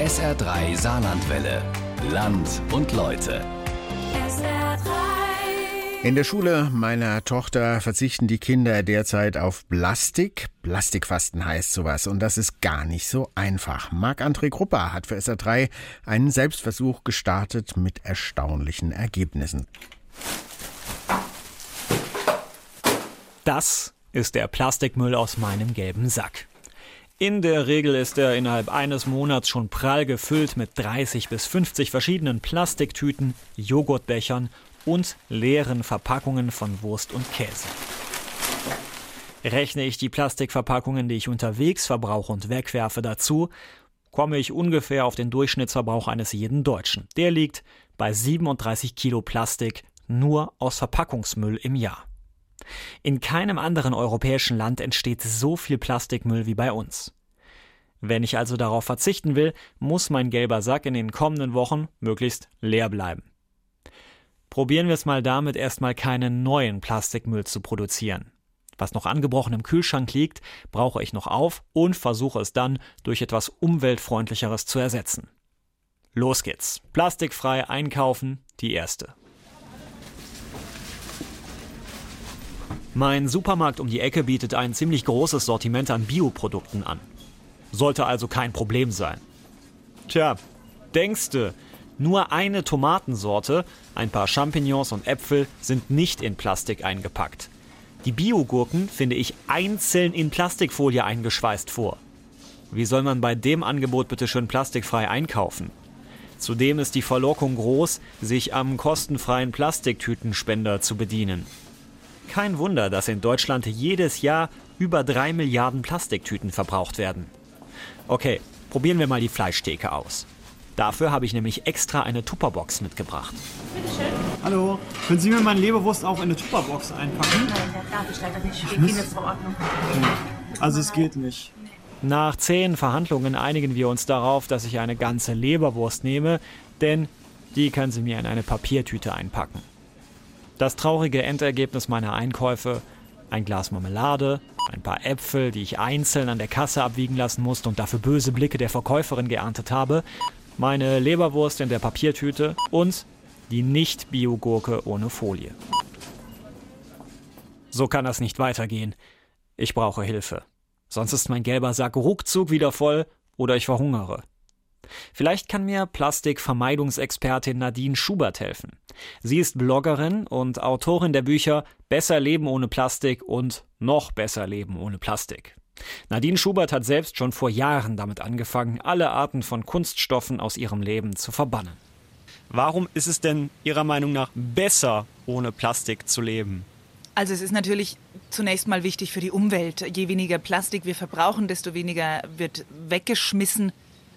SR3 Saarlandwelle. Land und Leute. In der Schule meiner Tochter verzichten die Kinder derzeit auf Plastik. Plastikfasten heißt sowas und das ist gar nicht so einfach. Marc-André Grupper hat für SR3 einen Selbstversuch gestartet mit erstaunlichen Ergebnissen. Das ist der Plastikmüll aus meinem gelben Sack. In der Regel ist er innerhalb eines Monats schon prall gefüllt mit 30 bis 50 verschiedenen Plastiktüten, Joghurtbechern und leeren Verpackungen von Wurst und Käse. Rechne ich die Plastikverpackungen, die ich unterwegs verbrauche und wegwerfe dazu, komme ich ungefähr auf den Durchschnittsverbrauch eines jeden Deutschen. Der liegt bei 37 Kilo Plastik nur aus Verpackungsmüll im Jahr. In keinem anderen europäischen Land entsteht so viel Plastikmüll wie bei uns. Wenn ich also darauf verzichten will, muss mein gelber Sack in den kommenden Wochen möglichst leer bleiben. Probieren wir es mal damit, erstmal keinen neuen Plastikmüll zu produzieren. Was noch angebrochen im Kühlschrank liegt, brauche ich noch auf und versuche es dann durch etwas umweltfreundlicheres zu ersetzen. Los geht's. Plastikfrei einkaufen, die erste. Mein Supermarkt um die Ecke bietet ein ziemlich großes Sortiment an Bioprodukten an. Sollte also kein Problem sein. Tja, denkste, nur eine Tomatensorte, ein paar Champignons und Äpfel sind nicht in Plastik eingepackt. Die Biogurken finde ich einzeln in Plastikfolie eingeschweißt vor. Wie soll man bei dem Angebot bitte schön plastikfrei einkaufen? Zudem ist die Verlockung groß, sich am kostenfreien Plastiktütenspender zu bedienen. Kein Wunder, dass in Deutschland jedes Jahr über drei Milliarden Plastiktüten verbraucht werden. Okay, probieren wir mal die Fleischtheke aus. Dafür habe ich nämlich extra eine Tupperbox mitgebracht. Bitte schön. Hallo, können Sie mir meine Leberwurst auch in eine Tupperbox einpacken? Nein, das darf ich leider nicht. Steht Kindesverordnung. Also es geht nicht. Nach zehn Verhandlungen einigen wir uns darauf, dass ich eine ganze Leberwurst nehme, denn die können Sie mir in eine Papiertüte einpacken. Das traurige Endergebnis meiner Einkäufe ein Glas Marmelade, ein paar Äpfel, die ich einzeln an der Kasse abwiegen lassen musste und dafür böse Blicke der Verkäuferin geerntet habe, meine Leberwurst in der Papiertüte und die Nicht-Bio-Gurke ohne Folie. So kann das nicht weitergehen. Ich brauche Hilfe. Sonst ist mein gelber Sack ruckzuck wieder voll oder ich verhungere. Vielleicht kann mir Plastikvermeidungsexpertin Nadine Schubert helfen. Sie ist Bloggerin und Autorin der Bücher Besser Leben ohne Plastik und Noch besser Leben ohne Plastik. Nadine Schubert hat selbst schon vor Jahren damit angefangen, alle Arten von Kunststoffen aus ihrem Leben zu verbannen. Warum ist es denn Ihrer Meinung nach besser, ohne Plastik zu leben? Also es ist natürlich zunächst mal wichtig für die Umwelt. Je weniger Plastik wir verbrauchen, desto weniger wird weggeschmissen.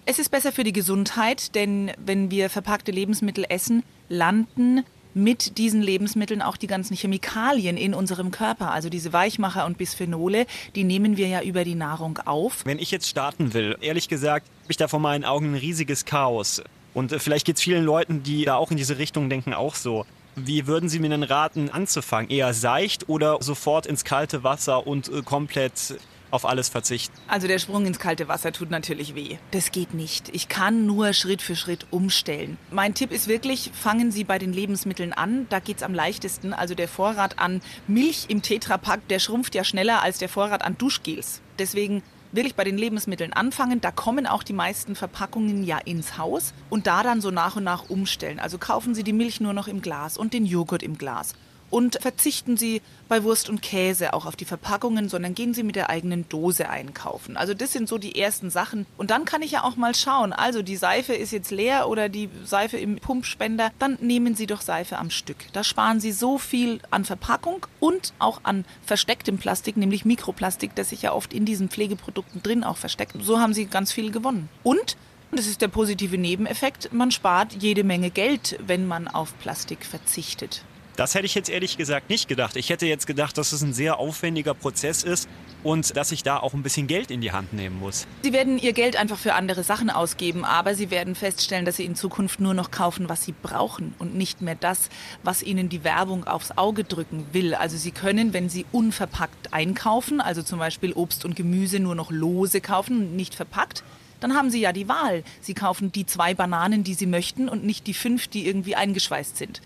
Es ist besser für die Gesundheit, denn wenn wir verpackte Lebensmittel essen, landen mit diesen Lebensmitteln auch die ganzen Chemikalien in unserem Körper. Also diese Weichmacher und Bisphenole, die nehmen wir ja über die Nahrung auf. Wenn ich jetzt starten will, ehrlich gesagt, habe ich da vor meinen Augen ein riesiges Chaos. Und äh, vielleicht geht es vielen Leuten, die da auch in diese Richtung denken, auch so. Wie würden Sie mir denn raten, anzufangen? Eher seicht oder sofort ins kalte Wasser und äh, komplett auf alles verzichten? Also der Sprung ins kalte Wasser tut natürlich weh. Das geht nicht. Ich kann nur Schritt für Schritt umstellen. Mein Tipp ist wirklich, fangen Sie bei den Lebensmitteln an. Da geht es am leichtesten. Also der Vorrat an Milch im Tetrapack, der schrumpft ja schneller als der Vorrat an Duschgels. Deswegen wirklich bei den Lebensmitteln anfangen. Da kommen auch die meisten Verpackungen ja ins Haus und da dann so nach und nach umstellen. Also kaufen Sie die Milch nur noch im Glas und den Joghurt im Glas und verzichten Sie bei Wurst und Käse auch auf die Verpackungen, sondern gehen Sie mit der eigenen Dose einkaufen. Also das sind so die ersten Sachen. Und dann kann ich ja auch mal schauen, also die Seife ist jetzt leer oder die Seife im Pumpspender, dann nehmen Sie doch Seife am Stück. Da sparen Sie so viel an Verpackung und auch an verstecktem Plastik, nämlich Mikroplastik, das sich ja oft in diesen Pflegeprodukten drin auch versteckt. So haben Sie ganz viel gewonnen. Und das ist der positive Nebeneffekt. Man spart jede Menge Geld, wenn man auf Plastik verzichtet. Das hätte ich jetzt ehrlich gesagt nicht gedacht. Ich hätte jetzt gedacht, dass es ein sehr aufwendiger Prozess ist und dass ich da auch ein bisschen Geld in die Hand nehmen muss. Sie werden Ihr Geld einfach für andere Sachen ausgeben, aber Sie werden feststellen, dass Sie in Zukunft nur noch kaufen, was Sie brauchen und nicht mehr das, was Ihnen die Werbung aufs Auge drücken will. Also Sie können, wenn Sie unverpackt einkaufen, also zum Beispiel Obst und Gemüse nur noch lose kaufen und nicht verpackt, dann haben Sie ja die Wahl. Sie kaufen die zwei Bananen, die Sie möchten und nicht die fünf, die irgendwie eingeschweißt sind.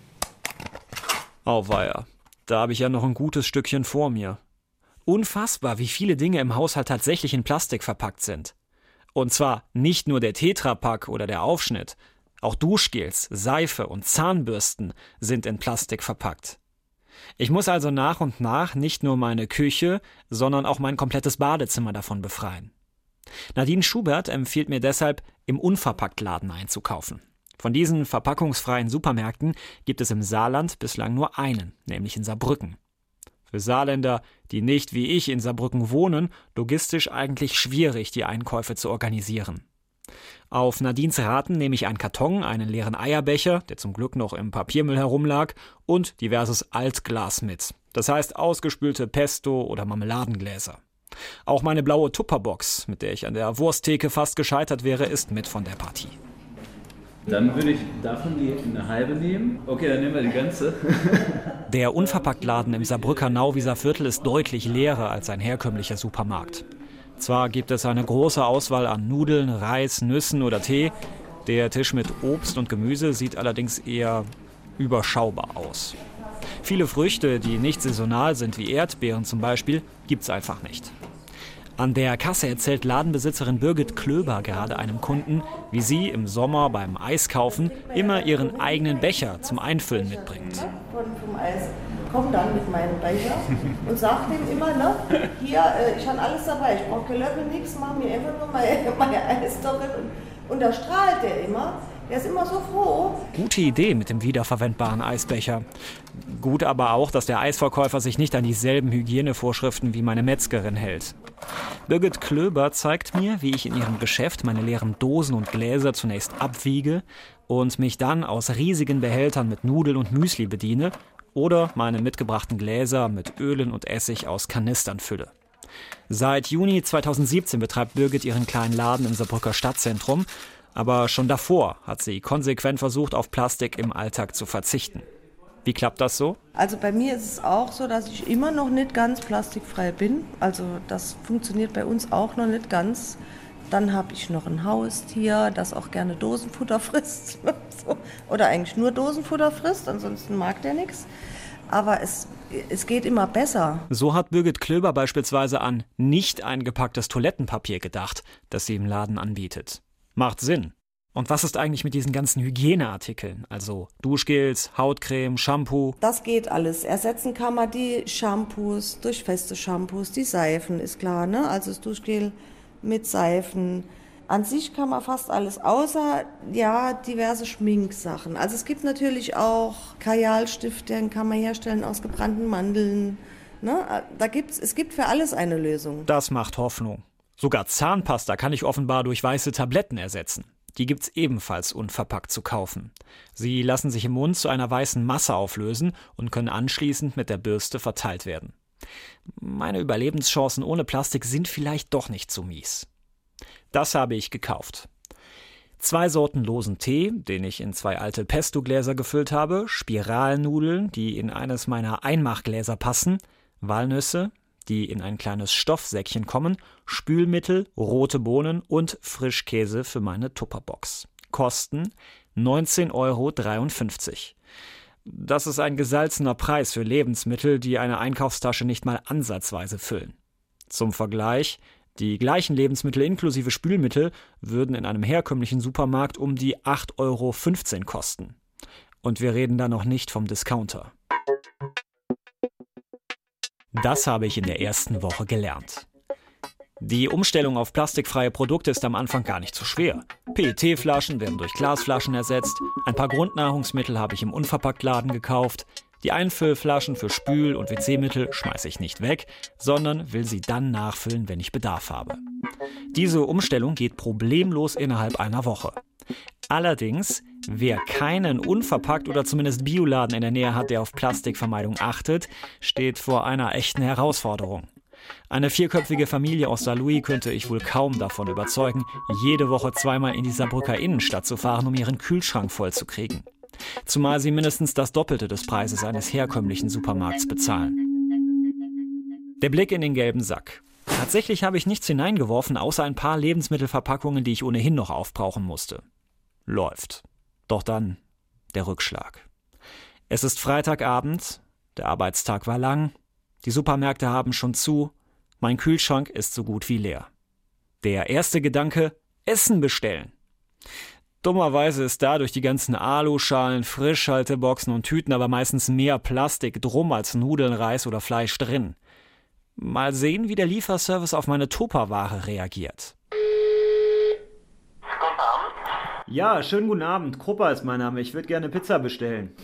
Auweia, da habe ich ja noch ein gutes Stückchen vor mir. Unfassbar, wie viele Dinge im Haushalt tatsächlich in Plastik verpackt sind. Und zwar nicht nur der Tetrapack oder der Aufschnitt, auch Duschgels, Seife und Zahnbürsten sind in Plastik verpackt. Ich muss also nach und nach nicht nur meine Küche, sondern auch mein komplettes Badezimmer davon befreien. Nadine Schubert empfiehlt mir deshalb, im Unverpacktladen einzukaufen. Von diesen verpackungsfreien Supermärkten gibt es im Saarland bislang nur einen, nämlich in Saarbrücken. Für Saarländer, die nicht wie ich in Saarbrücken wohnen, logistisch eigentlich schwierig, die Einkäufe zu organisieren. Auf Nadines Raten nehme ich einen Karton, einen leeren Eierbecher, der zum Glück noch im Papiermüll herumlag, und diverses Altglas mit. Das heißt ausgespülte Pesto oder Marmeladengläser. Auch meine blaue Tupperbox, mit der ich an der Wursttheke fast gescheitert wäre, ist mit von der Partie. Dann würde ich davon die eine halbe nehmen. Okay, dann nehmen wir die ganze. Der Unverpacktladen im Saarbrücker Nauwieser Viertel ist deutlich leerer als ein herkömmlicher Supermarkt. Zwar gibt es eine große Auswahl an Nudeln, Reis, Nüssen oder Tee. Der Tisch mit Obst und Gemüse sieht allerdings eher überschaubar aus. Viele Früchte, die nicht saisonal sind, wie Erdbeeren zum Beispiel, gibt es einfach nicht. An der Kasse erzählt Ladenbesitzerin Birgit Klöber gerade einem Kunden, wie sie im Sommer beim Eiskaufen immer ihren eigenen Becher zum Einfüllen mitbringt. Von, vom komme dann mit meinem Becher und sage dem immer, ne, hier, äh, ich habe alles dabei, ich brauche Löffel, nichts, mach mir einfach nur meine, meine Eis darin. Und, und da strahlt der immer. Der ist immer so froh. Gute Idee mit dem wiederverwendbaren Eisbecher. Gut aber auch, dass der Eisverkäufer sich nicht an dieselben Hygienevorschriften wie meine Metzgerin hält. Birgit Klöber zeigt mir, wie ich in ihrem Geschäft meine leeren Dosen und Gläser zunächst abwiege und mich dann aus riesigen Behältern mit Nudeln und Müsli bediene oder meine mitgebrachten Gläser mit Ölen und Essig aus Kanistern fülle. Seit Juni 2017 betreibt Birgit ihren kleinen Laden im Saarbrücker Stadtzentrum, aber schon davor hat sie konsequent versucht, auf Plastik im Alltag zu verzichten. Wie klappt das so? Also bei mir ist es auch so, dass ich immer noch nicht ganz plastikfrei bin. Also das funktioniert bei uns auch noch nicht ganz. Dann habe ich noch ein Haustier, das auch gerne Dosenfutter frisst. Oder eigentlich nur Dosenfutter frisst, ansonsten mag der nichts. Aber es, es geht immer besser. So hat Birgit Klöber beispielsweise an nicht eingepacktes Toilettenpapier gedacht, das sie im Laden anbietet. Macht Sinn. Und was ist eigentlich mit diesen ganzen Hygieneartikeln? Also Duschgels, Hautcreme, Shampoo? Das geht alles. Ersetzen kann man die Shampoos durch feste Shampoos, die Seifen, ist klar, ne? Also das Duschgel mit Seifen. An sich kann man fast alles, außer ja diverse Schminksachen. Also es gibt natürlich auch Kajalstifte, den kann man herstellen aus gebrannten Mandeln. Ne? Da gibt's, es gibt für alles eine Lösung. Das macht Hoffnung. Sogar Zahnpasta kann ich offenbar durch weiße Tabletten ersetzen. Die gibt's ebenfalls unverpackt zu kaufen. Sie lassen sich im Mund zu einer weißen Masse auflösen und können anschließend mit der Bürste verteilt werden. Meine Überlebenschancen ohne Plastik sind vielleicht doch nicht so mies. Das habe ich gekauft. Zwei Sorten losen Tee, den ich in zwei alte Pesto-Gläser gefüllt habe, Spiralnudeln, die in eines meiner Einmachgläser passen, Walnüsse, die in ein kleines Stoffsäckchen kommen, Spülmittel, rote Bohnen und Frischkäse für meine Tupperbox. Kosten 19,53 Euro. Das ist ein gesalzener Preis für Lebensmittel, die eine Einkaufstasche nicht mal ansatzweise füllen. Zum Vergleich, die gleichen Lebensmittel inklusive Spülmittel würden in einem herkömmlichen Supermarkt um die 8,15 Euro kosten. Und wir reden da noch nicht vom Discounter. Das habe ich in der ersten Woche gelernt. Die Umstellung auf plastikfreie Produkte ist am Anfang gar nicht so schwer. PET-Flaschen werden durch Glasflaschen ersetzt, ein paar Grundnahrungsmittel habe ich im Unverpacktladen gekauft, die Einfüllflaschen für Spül- und WC-Mittel schmeiße ich nicht weg, sondern will sie dann nachfüllen, wenn ich Bedarf habe. Diese Umstellung geht problemlos innerhalb einer Woche. Allerdings, wer keinen unverpackt oder zumindest Bioladen in der Nähe hat, der auf Plastikvermeidung achtet, steht vor einer echten Herausforderung. Eine vierköpfige Familie aus Saarlouis könnte ich wohl kaum davon überzeugen, jede Woche zweimal in die Saarbrücker Innenstadt zu fahren, um ihren Kühlschrank vollzukriegen. Zumal sie mindestens das Doppelte des Preises eines herkömmlichen Supermarkts bezahlen. Der Blick in den gelben Sack. Tatsächlich habe ich nichts hineingeworfen, außer ein paar Lebensmittelverpackungen, die ich ohnehin noch aufbrauchen musste. Läuft. Doch dann der Rückschlag. Es ist Freitagabend, der Arbeitstag war lang, die Supermärkte haben schon zu, mein Kühlschrank ist so gut wie leer. Der erste Gedanke, Essen bestellen. Dummerweise ist da durch die ganzen Aluschalen, Frischhalteboxen und Tüten aber meistens mehr Plastik drum als Nudeln, Reis oder Fleisch drin. Mal sehen, wie der Lieferservice auf meine Tupperware reagiert. Guten Abend. Ja, schönen guten Abend. Krupper ist mein Name. Ich würde gerne Pizza bestellen.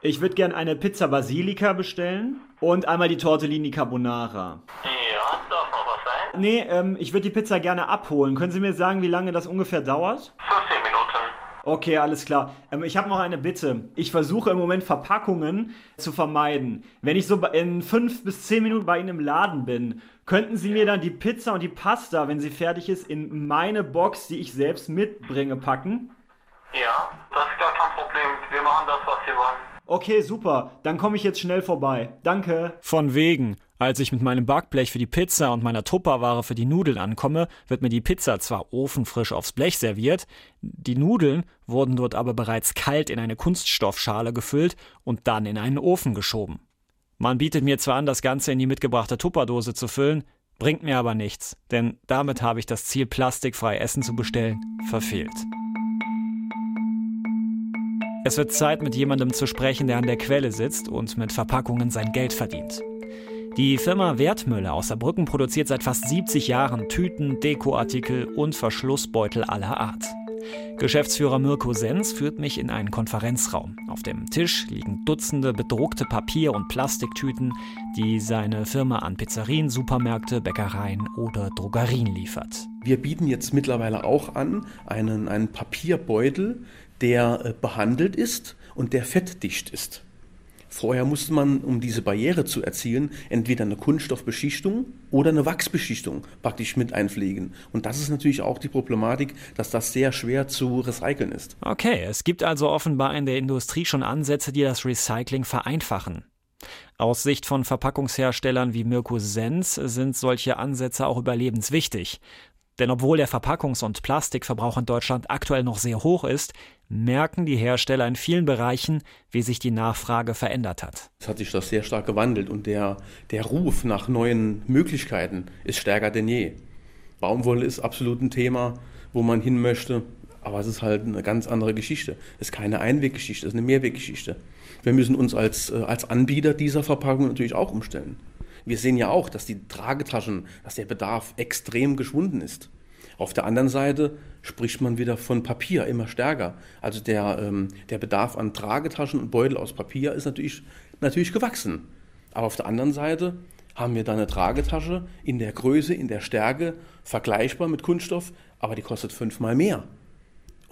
Ich würde gerne eine Pizza Basilika bestellen und einmal die Tortellini Carbonara. Ja, darf noch was sein? Nee, ähm, ich würde die Pizza gerne abholen. Können Sie mir sagen, wie lange das ungefähr dauert? 15 Minuten. Okay, alles klar. Ähm, ich habe noch eine Bitte. Ich versuche im Moment Verpackungen zu vermeiden. Wenn ich so in fünf bis zehn Minuten bei Ihnen im Laden bin, könnten Sie mir dann die Pizza und die Pasta, wenn sie fertig ist, in meine Box, die ich selbst mitbringe, packen? Ja, das ist gar kein Problem. Wir machen das, was Sie wollen. Okay, super. Dann komme ich jetzt schnell vorbei. Danke. Von wegen. Als ich mit meinem Backblech für die Pizza und meiner Tupperware für die Nudeln ankomme, wird mir die Pizza zwar ofenfrisch aufs Blech serviert, die Nudeln wurden dort aber bereits kalt in eine Kunststoffschale gefüllt und dann in einen Ofen geschoben. Man bietet mir zwar an, das Ganze in die mitgebrachte Tupperdose zu füllen, bringt mir aber nichts, denn damit habe ich das Ziel, plastikfrei Essen zu bestellen, verfehlt. Es wird Zeit, mit jemandem zu sprechen, der an der Quelle sitzt und mit Verpackungen sein Geld verdient. Die Firma Wertmüller aus Saarbrücken produziert seit fast 70 Jahren Tüten, Dekoartikel und Verschlussbeutel aller Art. Geschäftsführer Mirko Sens führt mich in einen Konferenzraum. Auf dem Tisch liegen Dutzende bedruckte Papier- und Plastiktüten, die seine Firma an Pizzerien, Supermärkte, Bäckereien oder Drogerien liefert. Wir bieten jetzt mittlerweile auch an einen, einen Papierbeutel, der äh, behandelt ist und der fettdicht ist. Vorher musste man, um diese Barriere zu erzielen, entweder eine Kunststoffbeschichtung oder eine Wachsbeschichtung praktisch mit einpflegen. Und das ist natürlich auch die Problematik, dass das sehr schwer zu recyceln ist. Okay, es gibt also offenbar in der Industrie schon Ansätze, die das Recycling vereinfachen. Aus Sicht von Verpackungsherstellern wie Mirko Sens sind solche Ansätze auch überlebenswichtig. Denn obwohl der Verpackungs- und Plastikverbrauch in Deutschland aktuell noch sehr hoch ist, merken die Hersteller in vielen Bereichen, wie sich die Nachfrage verändert hat. Es hat sich das sehr stark gewandelt und der, der Ruf nach neuen Möglichkeiten ist stärker denn je. Baumwolle ist absolut ein Thema, wo man hin möchte, aber es ist halt eine ganz andere Geschichte. Es ist keine Einweggeschichte, es ist eine Mehrweggeschichte. Wir müssen uns als, äh, als Anbieter dieser Verpackung natürlich auch umstellen. Wir sehen ja auch, dass die Tragetaschen, dass der Bedarf extrem geschwunden ist. Auf der anderen Seite spricht man wieder von Papier immer stärker. Also der, ähm, der Bedarf an Tragetaschen und Beutel aus Papier ist natürlich, natürlich gewachsen. Aber auf der anderen Seite haben wir da eine Tragetasche in der Größe, in der Stärke, vergleichbar mit Kunststoff, aber die kostet fünfmal mehr.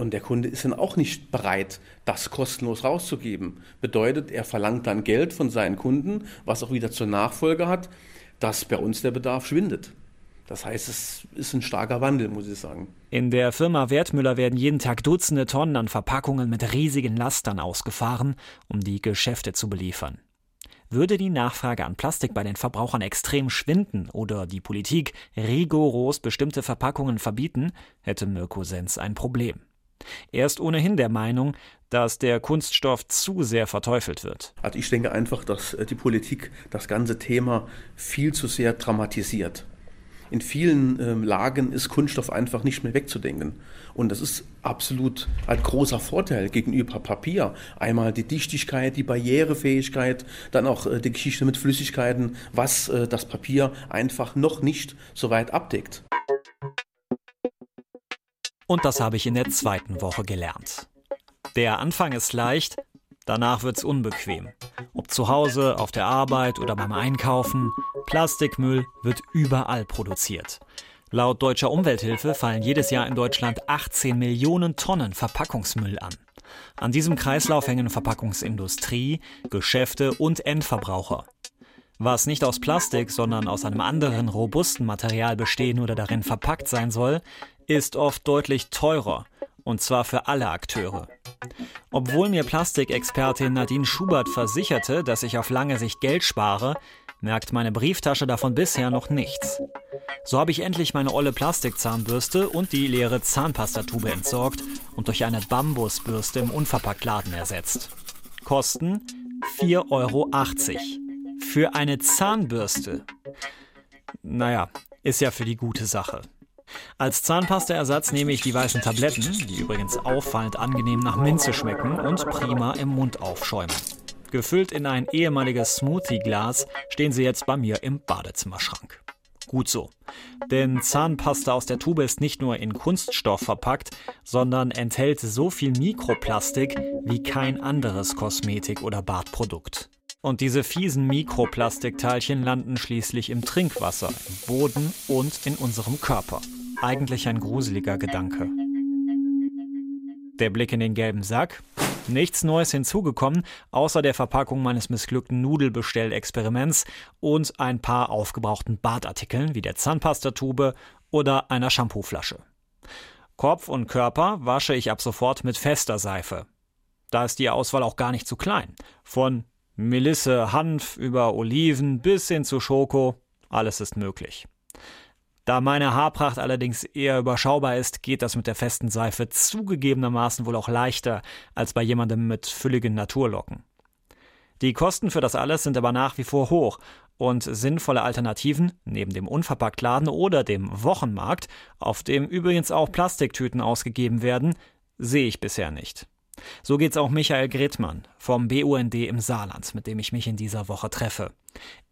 Und der Kunde ist dann auch nicht bereit, das kostenlos rauszugeben. Bedeutet, er verlangt dann Geld von seinen Kunden, was auch wieder zur Nachfolge hat, dass bei uns der Bedarf schwindet. Das heißt, es ist ein starker Wandel, muss ich sagen. In der Firma Wertmüller werden jeden Tag Dutzende Tonnen an Verpackungen mit riesigen Lastern ausgefahren, um die Geschäfte zu beliefern. Würde die Nachfrage an Plastik bei den Verbrauchern extrem schwinden oder die Politik rigoros bestimmte Verpackungen verbieten, hätte Mirko Sens ein Problem. Er ist ohnehin der Meinung, dass der Kunststoff zu sehr verteufelt wird. Also ich denke einfach, dass äh, die Politik das ganze Thema viel zu sehr dramatisiert. In vielen ähm, Lagen ist Kunststoff einfach nicht mehr wegzudenken. Und das ist absolut ein großer Vorteil gegenüber Papier. Einmal die Dichtigkeit, die Barrierefähigkeit, dann auch äh, die Geschichte mit Flüssigkeiten, was äh, das Papier einfach noch nicht so weit abdeckt. Und das habe ich in der zweiten Woche gelernt. Der Anfang ist leicht, danach wird's unbequem. Ob zu Hause, auf der Arbeit oder beim Einkaufen, Plastikmüll wird überall produziert. Laut deutscher Umwelthilfe fallen jedes Jahr in Deutschland 18 Millionen Tonnen Verpackungsmüll an. An diesem Kreislauf hängen Verpackungsindustrie, Geschäfte und Endverbraucher. Was nicht aus Plastik, sondern aus einem anderen robusten Material bestehen oder darin verpackt sein soll, ist oft deutlich teurer. Und zwar für alle Akteure. Obwohl mir Plastikexpertin Nadine Schubert versicherte, dass ich auf lange Sicht Geld spare, merkt meine Brieftasche davon bisher noch nichts. So habe ich endlich meine olle Plastikzahnbürste und die leere Zahnpastatube entsorgt und durch eine Bambusbürste im Unverpacktladen ersetzt. Kosten 4,80 Euro. Für eine Zahnbürste. Naja, ist ja für die gute Sache. Als Zahnpastaersatz nehme ich die weißen Tabletten, die übrigens auffallend angenehm nach Minze schmecken und prima im Mund aufschäumen. Gefüllt in ein ehemaliges Smoothie-Glas stehen sie jetzt bei mir im Badezimmerschrank. Gut so. Denn Zahnpasta aus der Tube ist nicht nur in Kunststoff verpackt, sondern enthält so viel Mikroplastik wie kein anderes Kosmetik- oder Badprodukt. Und diese fiesen Mikroplastikteilchen landen schließlich im Trinkwasser, im Boden und in unserem Körper. Eigentlich ein gruseliger Gedanke. Der Blick in den gelben Sack. Nichts Neues hinzugekommen, außer der Verpackung meines missglückten Nudelbestellexperiments und ein paar aufgebrauchten Badartikeln wie der Zahnpastatube oder einer Shampooflasche. Kopf und Körper wasche ich ab sofort mit fester Seife. Da ist die Auswahl auch gar nicht zu klein. Von Melisse Hanf über Oliven bis hin zu Schoko, alles ist möglich. Da meine Haarpracht allerdings eher überschaubar ist, geht das mit der festen Seife zugegebenermaßen wohl auch leichter als bei jemandem mit fülligen Naturlocken. Die Kosten für das alles sind aber nach wie vor hoch und sinnvolle Alternativen, neben dem Unverpacktladen oder dem Wochenmarkt, auf dem übrigens auch Plastiktüten ausgegeben werden, sehe ich bisher nicht. So geht's auch Michael Gretmann vom BUND im Saarland, mit dem ich mich in dieser Woche treffe.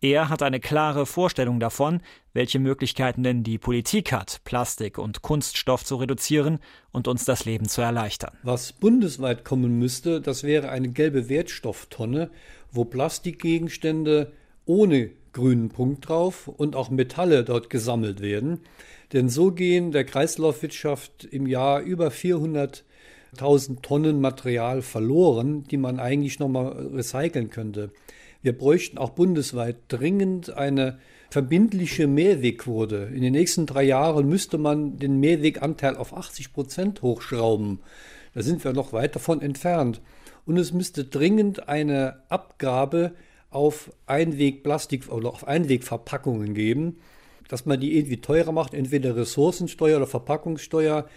Er hat eine klare Vorstellung davon, welche Möglichkeiten denn die Politik hat, Plastik und Kunststoff zu reduzieren und uns das Leben zu erleichtern. Was bundesweit kommen müsste, das wäre eine gelbe Wertstofftonne, wo Plastikgegenstände ohne grünen Punkt drauf und auch Metalle dort gesammelt werden. Denn so gehen der Kreislaufwirtschaft im Jahr über 400 1000 Tonnen Material verloren, die man eigentlich nochmal recyceln könnte. Wir bräuchten auch bundesweit dringend eine verbindliche Mehrwegquote. In den nächsten drei Jahren müsste man den Mehrweganteil auf 80 Prozent hochschrauben. Da sind wir noch weit davon entfernt. Und es müsste dringend eine Abgabe auf Einwegplastik oder auf Einwegverpackungen geben, dass man die irgendwie teurer macht, entweder Ressourcensteuer oder Verpackungssteuer.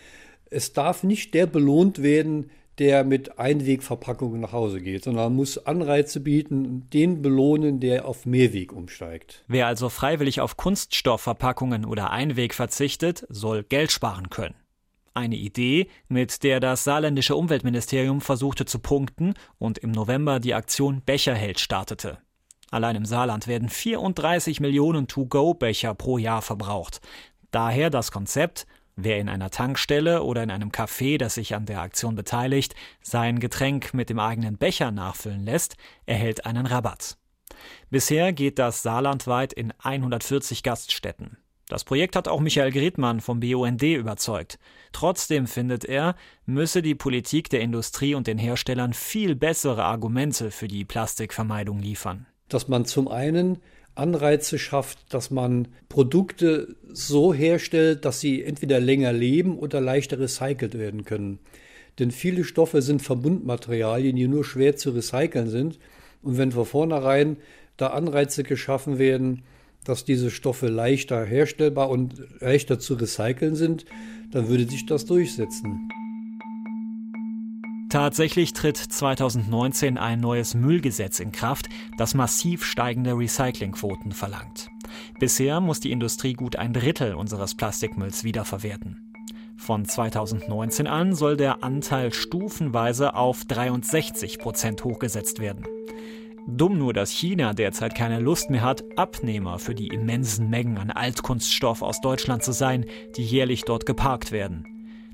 Es darf nicht der belohnt werden, der mit Einwegverpackungen nach Hause geht, sondern man muss Anreize bieten und den belohnen, der auf Mehrweg umsteigt. Wer also freiwillig auf Kunststoffverpackungen oder Einweg verzichtet, soll Geld sparen können. Eine Idee, mit der das saarländische Umweltministerium versuchte zu punkten und im November die Aktion Becherheld startete. Allein im Saarland werden 34 Millionen To-Go-Becher pro Jahr verbraucht. Daher das Konzept Wer in einer Tankstelle oder in einem Café, das sich an der Aktion beteiligt, sein Getränk mit dem eigenen Becher nachfüllen lässt, erhält einen Rabatt. Bisher geht das saarlandweit in 140 Gaststätten. Das Projekt hat auch Michael Gretmann vom BUND überzeugt. Trotzdem findet er, müsse die Politik der Industrie und den Herstellern viel bessere Argumente für die Plastikvermeidung liefern. Dass man zum einen Anreize schafft, dass man Produkte so herstellt, dass sie entweder länger leben oder leichter recycelt werden können. Denn viele Stoffe sind Verbundmaterialien, die nur schwer zu recyceln sind. Und wenn von vornherein da Anreize geschaffen werden, dass diese Stoffe leichter herstellbar und leichter zu recyceln sind, dann würde sich das durchsetzen. Tatsächlich tritt 2019 ein neues Müllgesetz in Kraft, das massiv steigende Recyclingquoten verlangt. Bisher muss die Industrie gut ein Drittel unseres Plastikmülls wiederverwerten. Von 2019 an soll der Anteil stufenweise auf 63 Prozent hochgesetzt werden. Dumm nur, dass China derzeit keine Lust mehr hat, Abnehmer für die immensen Mengen an Altkunststoff aus Deutschland zu sein, die jährlich dort geparkt werden.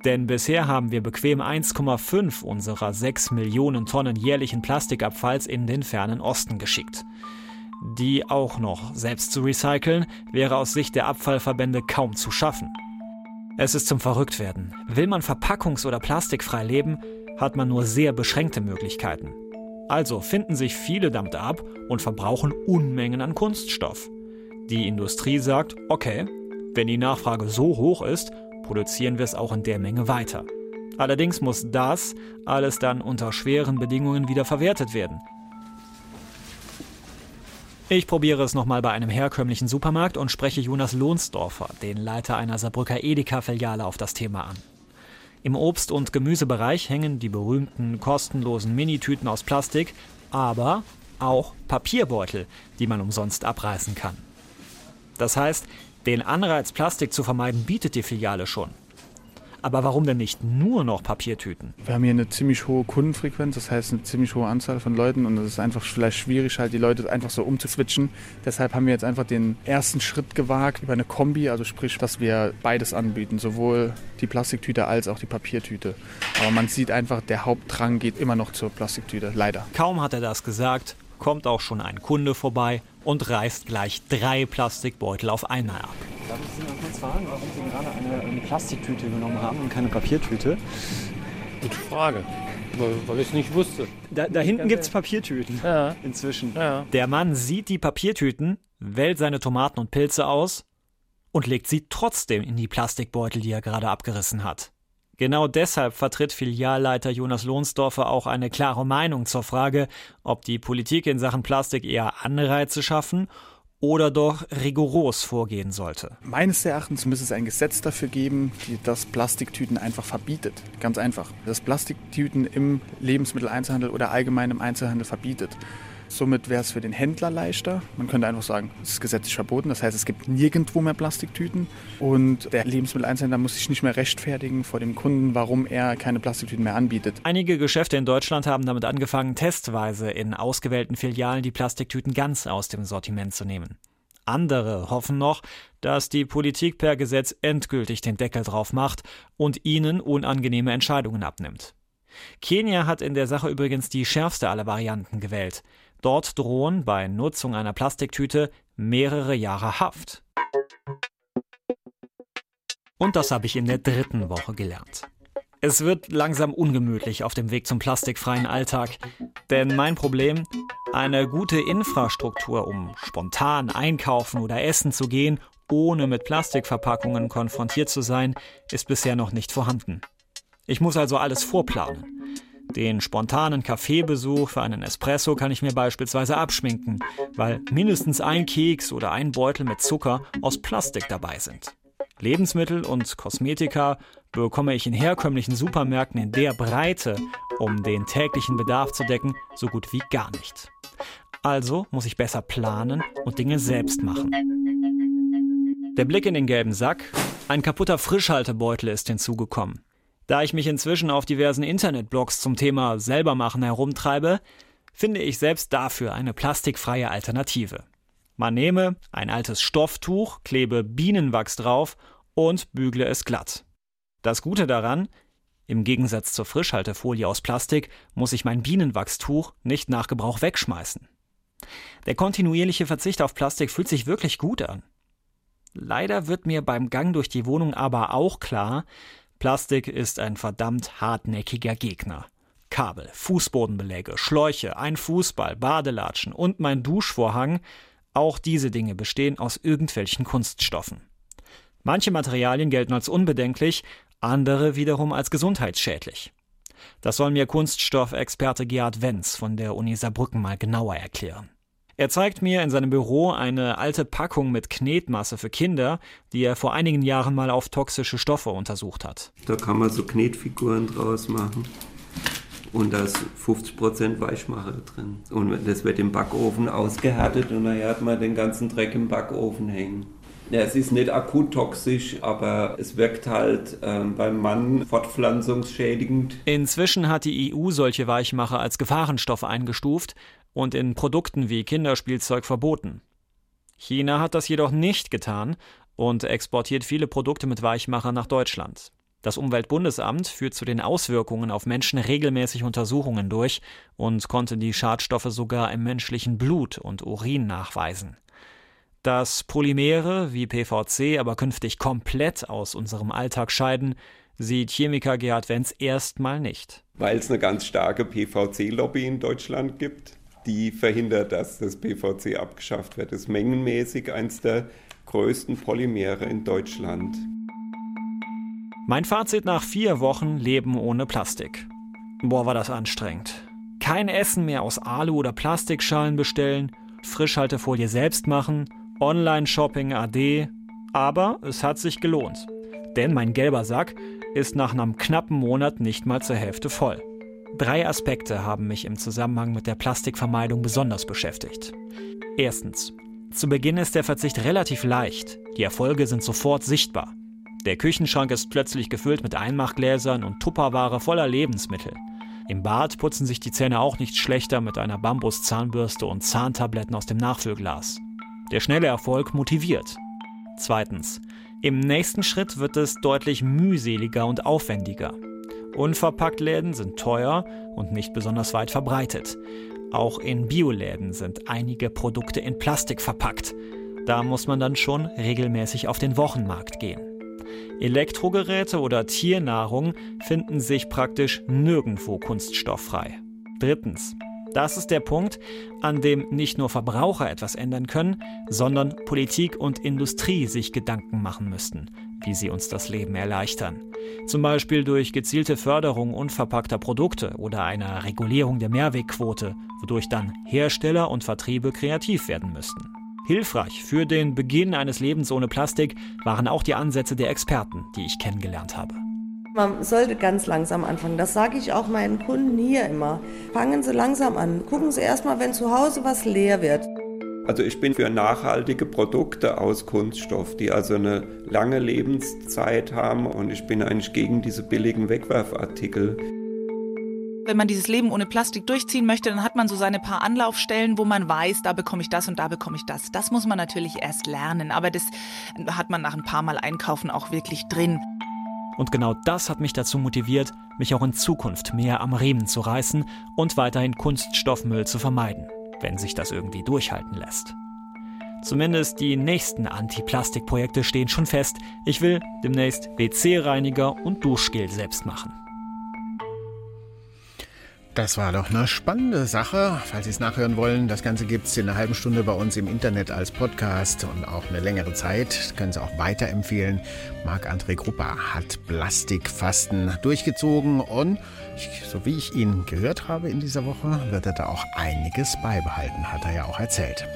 Denn bisher haben wir bequem 1,5 unserer 6 Millionen Tonnen jährlichen Plastikabfalls in den fernen Osten geschickt. Die auch noch selbst zu recyceln, wäre aus Sicht der Abfallverbände kaum zu schaffen. Es ist zum Verrücktwerden. Will man verpackungs- oder plastikfrei leben, hat man nur sehr beschränkte Möglichkeiten. Also finden sich viele damit ab und verbrauchen Unmengen an Kunststoff. Die Industrie sagt, okay, wenn die Nachfrage so hoch ist, produzieren wir es auch in der Menge weiter. Allerdings muss das alles dann unter schweren Bedingungen wieder verwertet werden. Ich probiere es nochmal bei einem herkömmlichen Supermarkt und spreche Jonas Lohnsdorfer, den Leiter einer Saarbrücker Edeka-Filiale, auf das Thema an. Im Obst- und Gemüsebereich hängen die berühmten kostenlosen Minitüten aus Plastik, aber auch Papierbeutel, die man umsonst abreißen kann. Das heißt, den Anreiz, Plastik zu vermeiden, bietet die Filiale schon. Aber warum denn nicht nur noch Papiertüten? Wir haben hier eine ziemlich hohe Kundenfrequenz, das heißt eine ziemlich hohe Anzahl von Leuten und es ist einfach vielleicht schwierig, halt die Leute einfach so umzuswitchen. Deshalb haben wir jetzt einfach den ersten Schritt gewagt über eine Kombi, also sprich, dass wir beides anbieten, sowohl die Plastiktüte als auch die Papiertüte. Aber man sieht einfach, der Hauptdrang geht immer noch zur Plastiktüte, leider. Kaum hat er das gesagt, kommt auch schon ein Kunde vorbei und reißt gleich drei Plastikbeutel auf einmal ab. Darf ich Sie mal kurz fragen, warum Sie gerade eine, eine Plastiktüte genommen haben und keine Papiertüte? Gute Frage. Weil, weil ich es nicht wusste. Da, da hinten gibt es Papiertüten. Ja. Inzwischen. Ja. Der Mann sieht die Papiertüten, wählt seine Tomaten und Pilze aus und legt sie trotzdem in die Plastikbeutel, die er gerade abgerissen hat. Genau deshalb vertritt Filialleiter Jonas Lohnsdorfer auch eine klare Meinung zur Frage, ob die Politik in Sachen Plastik eher Anreize schaffen oder doch rigoros vorgehen sollte. Meines Erachtens müsste es ein Gesetz dafür geben, das Plastiktüten einfach verbietet. Ganz einfach. Das Plastiktüten im Lebensmitteleinzelhandel oder allgemein im Einzelhandel verbietet. Somit wäre es für den Händler leichter. Man könnte einfach sagen, es ist gesetzlich verboten. Das heißt, es gibt nirgendwo mehr Plastiktüten. Und der Lebensmitteleinzelhändler muss sich nicht mehr rechtfertigen vor dem Kunden, warum er keine Plastiktüten mehr anbietet. Einige Geschäfte in Deutschland haben damit angefangen, testweise in ausgewählten Filialen die Plastiktüten ganz aus dem Sortiment zu nehmen. Andere hoffen noch, dass die Politik per Gesetz endgültig den Deckel drauf macht und ihnen unangenehme Entscheidungen abnimmt. Kenia hat in der Sache übrigens die schärfste aller Varianten gewählt. Dort drohen bei Nutzung einer Plastiktüte mehrere Jahre Haft. Und das habe ich in der dritten Woche gelernt. Es wird langsam ungemütlich auf dem Weg zum plastikfreien Alltag, denn mein Problem, eine gute Infrastruktur, um spontan einkaufen oder essen zu gehen, ohne mit Plastikverpackungen konfrontiert zu sein, ist bisher noch nicht vorhanden. Ich muss also alles vorplanen. Den spontanen Kaffeebesuch für einen Espresso kann ich mir beispielsweise abschminken, weil mindestens ein Keks oder ein Beutel mit Zucker aus Plastik dabei sind. Lebensmittel und Kosmetika bekomme ich in herkömmlichen Supermärkten in der Breite, um den täglichen Bedarf zu decken, so gut wie gar nicht. Also muss ich besser planen und Dinge selbst machen. Der Blick in den gelben Sack, ein kaputter Frischhaltebeutel ist hinzugekommen. Da ich mich inzwischen auf diversen Internetblogs zum Thema Selbermachen herumtreibe, finde ich selbst dafür eine plastikfreie Alternative. Man nehme ein altes Stofftuch, klebe Bienenwachs drauf und bügle es glatt. Das Gute daran, im Gegensatz zur Frischhaltefolie aus Plastik muss ich mein Bienenwachstuch nicht nach Gebrauch wegschmeißen. Der kontinuierliche Verzicht auf Plastik fühlt sich wirklich gut an. Leider wird mir beim Gang durch die Wohnung aber auch klar, Plastik ist ein verdammt hartnäckiger Gegner. Kabel, Fußbodenbeläge, Schläuche, ein Fußball, Badelatschen und mein Duschvorhang, auch diese Dinge bestehen aus irgendwelchen Kunststoffen. Manche Materialien gelten als unbedenklich, andere wiederum als gesundheitsschädlich. Das soll mir Kunststoffexperte Gerhard Wenz von der Uni Saarbrücken mal genauer erklären. Er zeigt mir in seinem Büro eine alte Packung mit Knetmasse für Kinder, die er vor einigen Jahren mal auf toxische Stoffe untersucht hat. Da kann man so Knetfiguren draus machen. Und da ist 50% Weichmacher drin. Und das wird im Backofen ausgehärtet und dann hat man den ganzen Dreck im Backofen hängen. Ja, es ist nicht akut toxisch, aber es wirkt halt äh, beim Mann fortpflanzungsschädigend. Inzwischen hat die EU solche Weichmacher als Gefahrenstoff eingestuft und in Produkten wie Kinderspielzeug verboten. China hat das jedoch nicht getan und exportiert viele Produkte mit Weichmacher nach Deutschland. Das Umweltbundesamt führt zu den Auswirkungen auf Menschen regelmäßig Untersuchungen durch und konnte die Schadstoffe sogar im menschlichen Blut und Urin nachweisen. Dass Polymere wie PVC aber künftig komplett aus unserem Alltag scheiden, sieht Chemiker Gerhard Wenz erstmal nicht. Weil es eine ganz starke PVC-Lobby in Deutschland gibt die verhindert, dass das PVC abgeschafft wird. Das ist mengenmäßig eines der größten Polymere in Deutschland. Mein Fazit nach vier Wochen Leben ohne Plastik. Boah, war das anstrengend. Kein Essen mehr aus Alu- oder Plastikschalen bestellen, Frischhaltefolie selbst machen, Online-Shopping AD. Aber es hat sich gelohnt. Denn mein gelber Sack ist nach einem knappen Monat nicht mal zur Hälfte voll. Drei Aspekte haben mich im Zusammenhang mit der Plastikvermeidung besonders beschäftigt. Erstens. Zu Beginn ist der Verzicht relativ leicht. Die Erfolge sind sofort sichtbar. Der Küchenschrank ist plötzlich gefüllt mit Einmachgläsern und Tupperware voller Lebensmittel. Im Bad putzen sich die Zähne auch nicht schlechter mit einer Bambuszahnbürste und Zahntabletten aus dem Nachfüllglas. Der schnelle Erfolg motiviert. Zweitens. Im nächsten Schritt wird es deutlich mühseliger und aufwendiger. Unverpacktläden sind teuer und nicht besonders weit verbreitet. Auch in Bioläden sind einige Produkte in Plastik verpackt. Da muss man dann schon regelmäßig auf den Wochenmarkt gehen. Elektrogeräte oder Tiernahrung finden sich praktisch nirgendwo kunststofffrei. Drittens. Das ist der Punkt, an dem nicht nur Verbraucher etwas ändern können, sondern Politik und Industrie sich Gedanken machen müssten, wie sie uns das Leben erleichtern. Zum Beispiel durch gezielte Förderung unverpackter Produkte oder einer Regulierung der Mehrwegquote, wodurch dann Hersteller und Vertriebe kreativ werden müssten. Hilfreich für den Beginn eines Lebens ohne Plastik waren auch die Ansätze der Experten, die ich kennengelernt habe. Man sollte ganz langsam anfangen. Das sage ich auch meinen Kunden hier immer. Fangen Sie langsam an. Gucken Sie erstmal, wenn zu Hause was leer wird. Also ich bin für nachhaltige Produkte aus Kunststoff, die also eine lange Lebenszeit haben und ich bin eigentlich gegen diese billigen Wegwerfartikel. Wenn man dieses Leben ohne Plastik durchziehen möchte, dann hat man so seine paar Anlaufstellen, wo man weiß, da bekomme ich das und da bekomme ich das. Das muss man natürlich erst lernen, aber das hat man nach ein paar Mal einkaufen auch wirklich drin. Und genau das hat mich dazu motiviert, mich auch in Zukunft mehr am Riemen zu reißen und weiterhin Kunststoffmüll zu vermeiden, wenn sich das irgendwie durchhalten lässt. Zumindest die nächsten Anti-Plastik-Projekte stehen schon fest. Ich will demnächst WC-Reiniger und Duschgel selbst machen. Das war doch eine spannende Sache. Falls Sie es nachhören wollen, das Ganze gibt es in einer halben Stunde bei uns im Internet als Podcast und auch eine längere Zeit. Können Sie auch weiterempfehlen. Marc-André Grupper hat Plastikfasten durchgezogen und so wie ich ihn gehört habe in dieser Woche, wird er da auch einiges beibehalten, hat er ja auch erzählt.